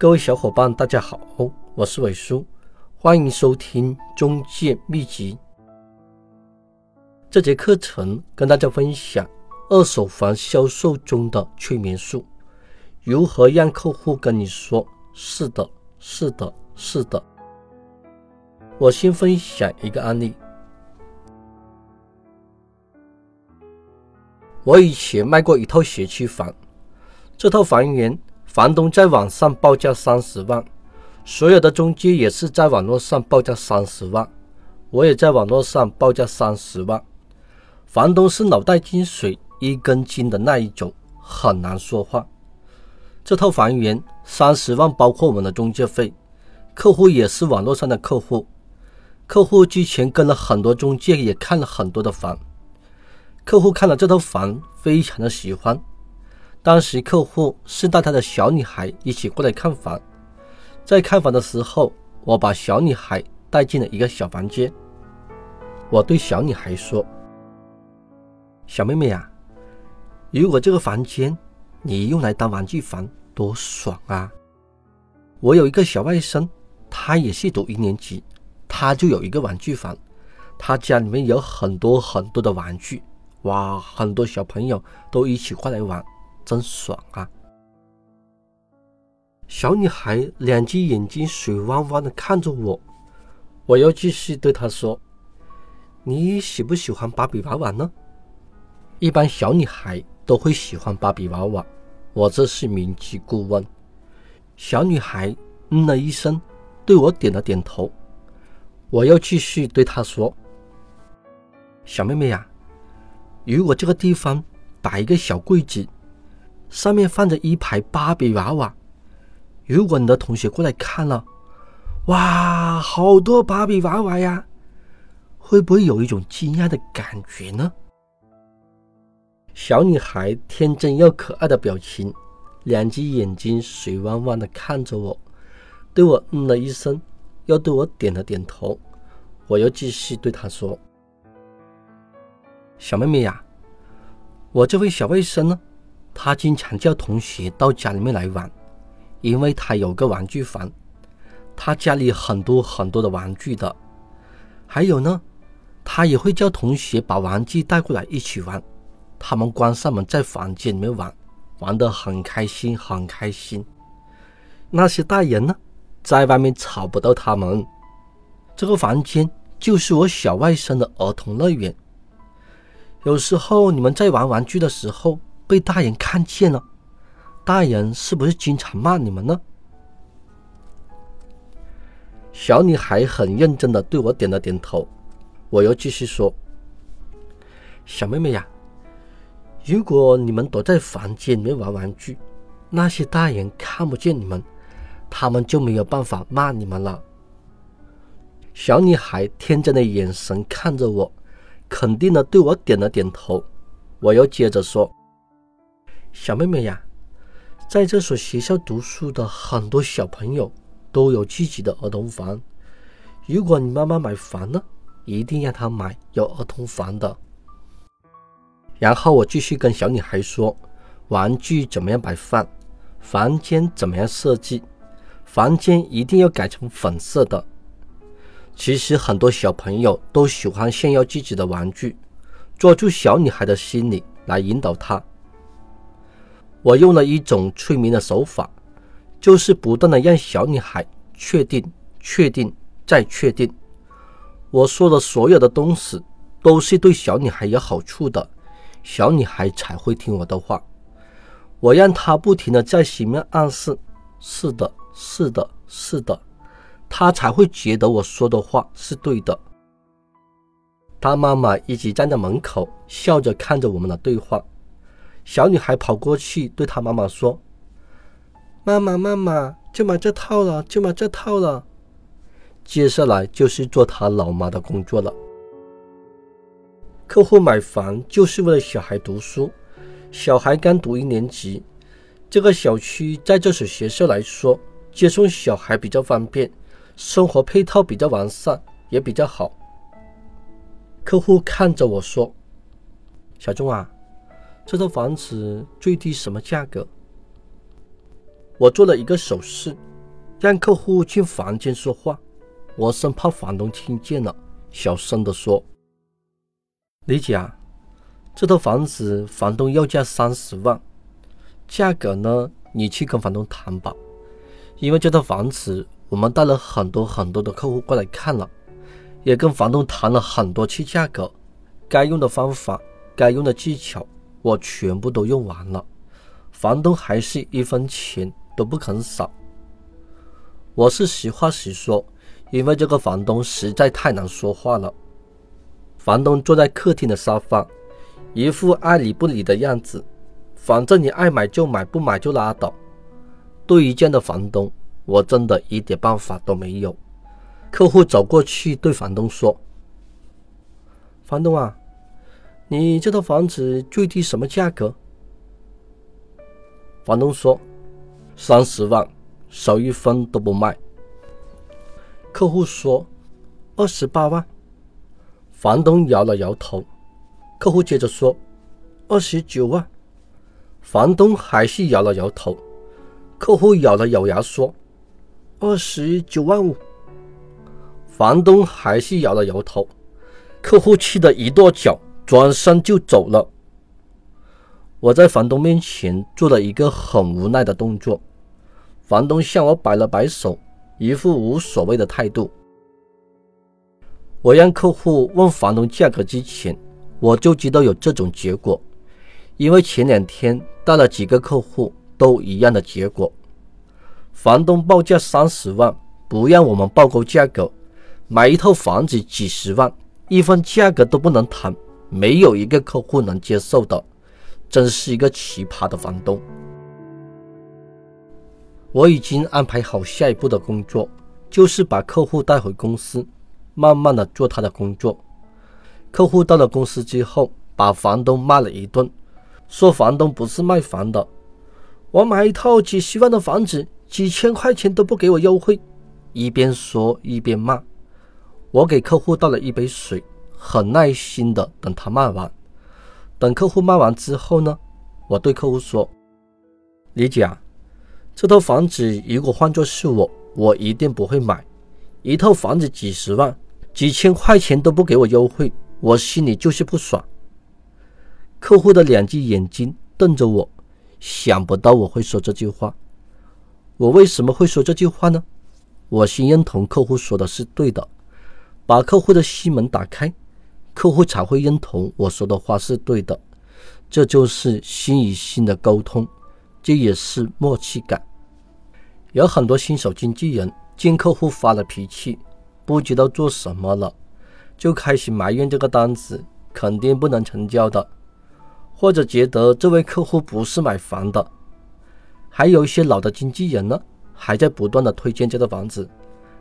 各位小伙伴，大家好，我是伟叔，欢迎收听中介秘籍。这节课程跟大家分享二手房销售中的催眠术，如何让客户跟你说“是的，是的，是的”。我先分享一个案例。我以前卖过一套学区房，这套房源房东在网上报价三十万，所有的中介也是在网络上报价三十万，我也在网络上报价三十万。房东是脑袋进水一根筋的那一种，很难说话。这套房源三十万包括我们的中介费，客户也是网络上的客户，客户之前跟了很多中介，也看了很多的房。客户看了这套房，非常的喜欢。当时客户是带他的小女孩一起过来看房，在看房的时候，我把小女孩带进了一个小房间。我对小女孩说：“小妹妹啊，如果这个房间你用来当玩具房，多爽啊！我有一个小外甥，他也是读一年级，他就有一个玩具房，他家里面有很多很多的玩具。”哇，很多小朋友都一起过来玩，真爽啊！小女孩两只眼睛水汪汪的看着我，我又继续对她说：“你喜不喜欢芭比娃娃呢？”一般小女孩都会喜欢芭比娃娃，我这是明知故问。小女孩嗯了一声，对我点了点头。我又继续对她说：“小妹妹呀。”如果这个地方摆一个小柜子，上面放着一排芭比娃娃，如果你的同学过来看了，哇，好多芭比娃娃呀，会不会有一种惊讶的感觉呢？小女孩天真又可爱的表情，两只眼睛水汪汪的看着我，对我嗯了一声，又对我点了点头。我又继续对她说。小妹妹呀，我这位小外甥呢，他经常叫同学到家里面来玩，因为他有个玩具房，他家里很多很多的玩具的。还有呢，他也会叫同学把玩具带过来一起玩，他们关上门在房间里面玩，玩得很开心，很开心。那些大人呢，在外面吵不到他们。这个房间就是我小外甥的儿童乐园。有时候你们在玩玩具的时候被大人看见了，大人是不是经常骂你们呢？小女孩很认真的对我点了点头，我又继续说：“小妹妹呀，如果你们躲在房间里面玩玩具，那些大人看不见你们，他们就没有办法骂你们了。”小女孩天真的眼神看着我。肯定的，对我点了点头。我又接着说：“小妹妹呀，在这所学校读书的很多小朋友都有自己的儿童房。如果你妈妈买房呢，一定让她买有儿童房的。”然后我继续跟小女孩说：“玩具怎么样摆放？房间怎么样设计？房间一定要改成粉色的。”其实很多小朋友都喜欢炫耀自己的玩具，抓住小女孩的心理来引导她。我用了一种催眠的手法，就是不断的让小女孩确定、确定再确定。我说的所有的东西都是对小女孩有好处的，小女孩才会听我的话。我让她不停的在心里面暗示：是的，是的，是的。她才会觉得我说的话是对的。他妈妈一直站在门口，笑着看着我们的对话。小女孩跑过去对她妈妈说：“妈妈，妈妈，就买这套了，就买这套了。”接下来就是做她老妈的工作了。客户买房就是为了小孩读书，小孩刚读一年级，这个小区在这所学校来说，接送小孩比较方便。生活配套比较完善，也比较好。客户看着我说：“小钟啊，这套房子最低什么价格？”我做了一个手势，让客户进房间说话，我生怕房东听见了，小声地说：“李姐啊，这套房子房东要价三十万，价格呢，你去跟房东谈吧。因为这套房子我们带了很多很多的客户过来看了，也跟房东谈了很多次价格，该用的方法、该用的技巧，我全部都用完了，房东还是一分钱都不肯少。”我是实话实说，因为这个房东实在太难说话了。房东坐在客厅的沙发，一副爱理不理的样子，反正你爱买就买，不买就拉倒。对于这样的房东，我真的一点办法都没有。客户走过去对房东说：“房东啊，你这套房子最低什么价格？”房东说：“三十万。”少一分都不卖。客户说：“二十八万。”房东摇了摇头。客户接着说：“二十九万。”房东还是摇了摇头。客户咬了咬牙说：“二十九万五。”房东还是摇了摇头。客户气得一跺脚，转身就走了。我在房东面前做了一个很无奈的动作。房东向我摆了摆手，一副无所谓的态度。我让客户问房东价格之前，我就知道有这种结果，因为前两天带了几个客户都一样的结果。房东报价三十万，不让我们报高价格，买一套房子几十万，一分价格都不能谈，没有一个客户能接受的，真是一个奇葩的房东。我已经安排好下一步的工作，就是把客户带回公司，慢慢的做他的工作。客户到了公司之后，把房东骂了一顿，说房东不是卖房的，我买一套几十万的房子，几千块钱都不给我优惠。一边说一边骂。我给客户倒了一杯水，很耐心的等他卖完。等客户卖完之后呢，我对客户说：“李姐。”这套房子如果换作是我，我一定不会买。一套房子几十万，几千块钱都不给我优惠，我心里就是不爽。客户的两只眼睛瞪着我，想不到我会说这句话。我为什么会说这句话呢？我先认同客户说的是对的，把客户的心门打开，客户才会认同我说的话是对的。这就是心与心的沟通，这也是默契感。有很多新手经纪人见客户发了脾气，不知道做什么了，就开始埋怨这个单子肯定不能成交的，或者觉得这位客户不是买房的。还有一些老的经纪人呢，还在不断的推荐这个房子。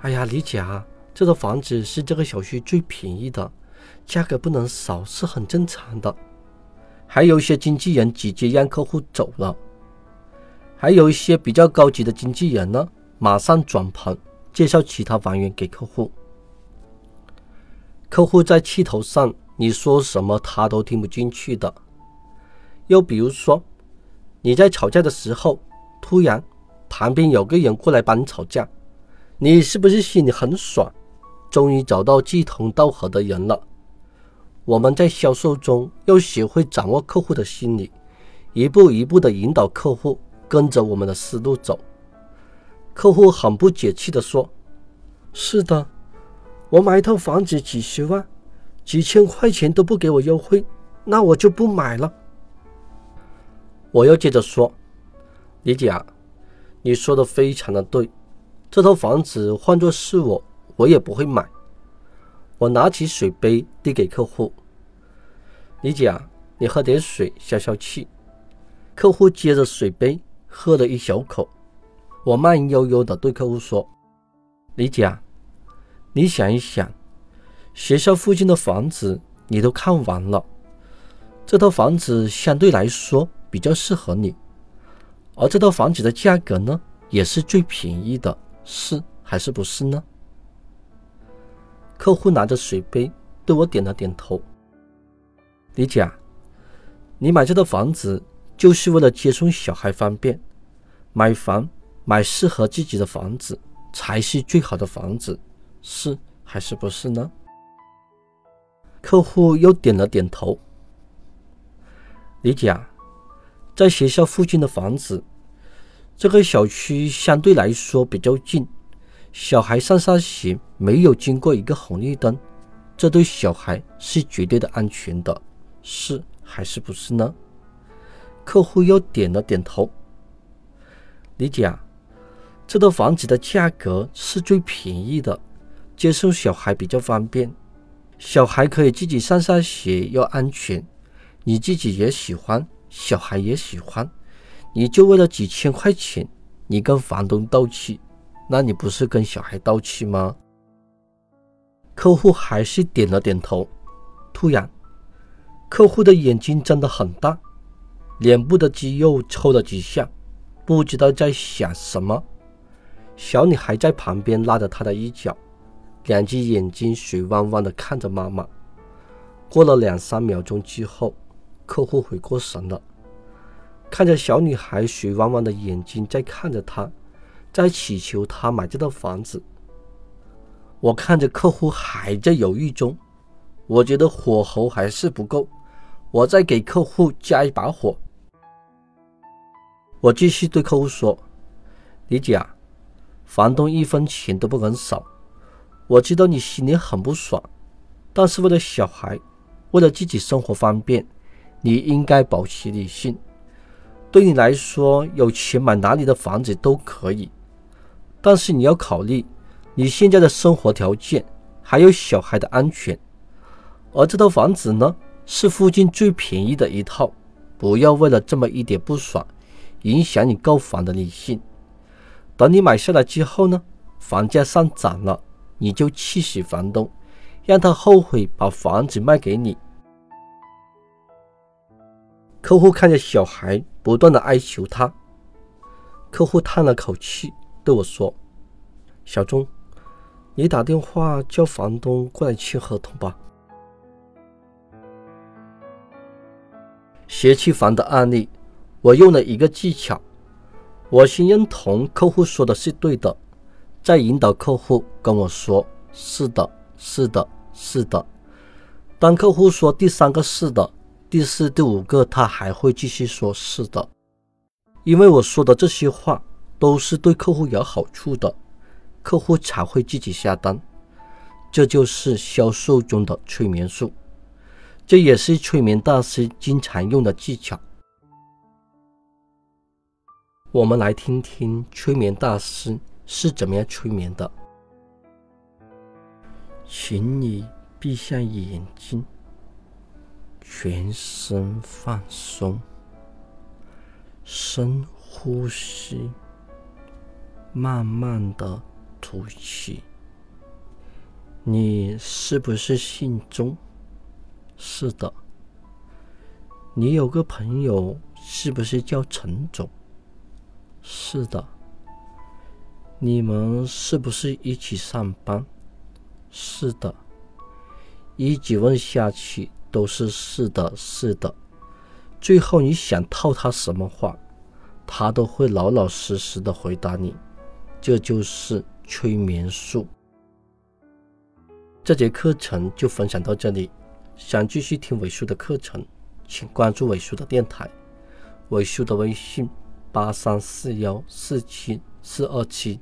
哎呀，李姐啊，这套房子是这个小区最便宜的，价格不能少是很正常的。还有一些经纪人直接让客户走了。还有一些比较高级的经纪人呢，马上转盘介绍其他房源给客户。客户在气头上，你说什么他都听不进去的。又比如说，你在吵架的时候，突然旁边有个人过来帮你吵架，你是不是心里很爽？终于找到志同道合的人了。我们在销售中要学会掌握客户的心理，一步一步的引导客户。跟着我们的思路走，客户很不解气的说：“是的，我买一套房子几十万，几千块钱都不给我优惠，那我就不买了。”我又接着说：“李姐啊，你说的非常的对，这套房子换作是我，我也不会买。”我拿起水杯递给客户：“李姐，你喝点水消消气。”客户接着水杯。喝了一小口，我慢悠悠的对客户说：“李姐，你想一想，学校附近的房子你都看完了，这套房子相对来说比较适合你，而这套房子的价格呢，也是最便宜的，是还是不是呢？”客户拿着水杯对我点了点头。李姐，你买这套房子。就是为了接送小孩方便，买房买适合自己的房子。才是最好的房子，是还是不是呢？客户又点了点头。李姐，在学校附近的房子，这个小区相对来说比较近，小孩上下学没有经过一个红绿灯，这对小孩是绝对的安全的，是还是不是呢？客户又点了点头。理解啊，这套房子的价格是最便宜的，接送小孩比较方便，小孩可以自己上下学又安全，你自己也喜欢，小孩也喜欢，你就为了几千块钱，你跟房东斗气，那你不是跟小孩道歉吗？客户还是点了点头。突然，客户的眼睛睁得很大，脸部的肌肉抽了几下。不知道在想什么，小女孩在旁边拉着他的衣角，两只眼睛水汪汪的看着妈妈。过了两三秒钟之后，客户回过神了，看着小女孩水汪汪的眼睛在看着他，在祈求他买这套房子。我看着客户还在犹豫中，我觉得火候还是不够，我再给客户加一把火。我继续对客户说：“李姐啊，房东一分钱都不肯少。我知道你心里很不爽，但是为了小孩，为了自己生活方便，你应该保持理性。对你来说，有钱买哪里的房子都可以，但是你要考虑你现在的生活条件，还有小孩的安全。而这套房子呢，是附近最便宜的一套。不要为了这么一点不爽。”影响你购房的理性。等你买下来之后呢，房价上涨了，你就气死房东，让他后悔把房子卖给你。客户看着小孩不断的哀求他，客户叹了口气对我说：“小钟，你打电话叫房东过来签合同吧。”学区房的案例。我用了一个技巧，我先认同客户说的是对的，再引导客户跟我说是的，是的，是的。当客户说第三个是的，第四、第五个他还会继续说是的，因为我说的这些话都是对客户有好处的，客户才会自己下单。这就是销售中的催眠术，这也是催眠大师经常用的技巧。我们来听听催眠大师是怎么样催眠的。请你闭上眼睛，全身放松，深呼吸，慢慢的吐气。你是不是姓钟？是的。你有个朋友是不是叫陈总？是的，你们是不是一起上班？是的，一直问下去都是是的，是的。最后你想套他什么话，他都会老老实实的回答你。这就是催眠术。这节课程就分享到这里。想继续听伟叔的课程，请关注伟叔的电台，伟叔的微信。八三四幺四七四二七。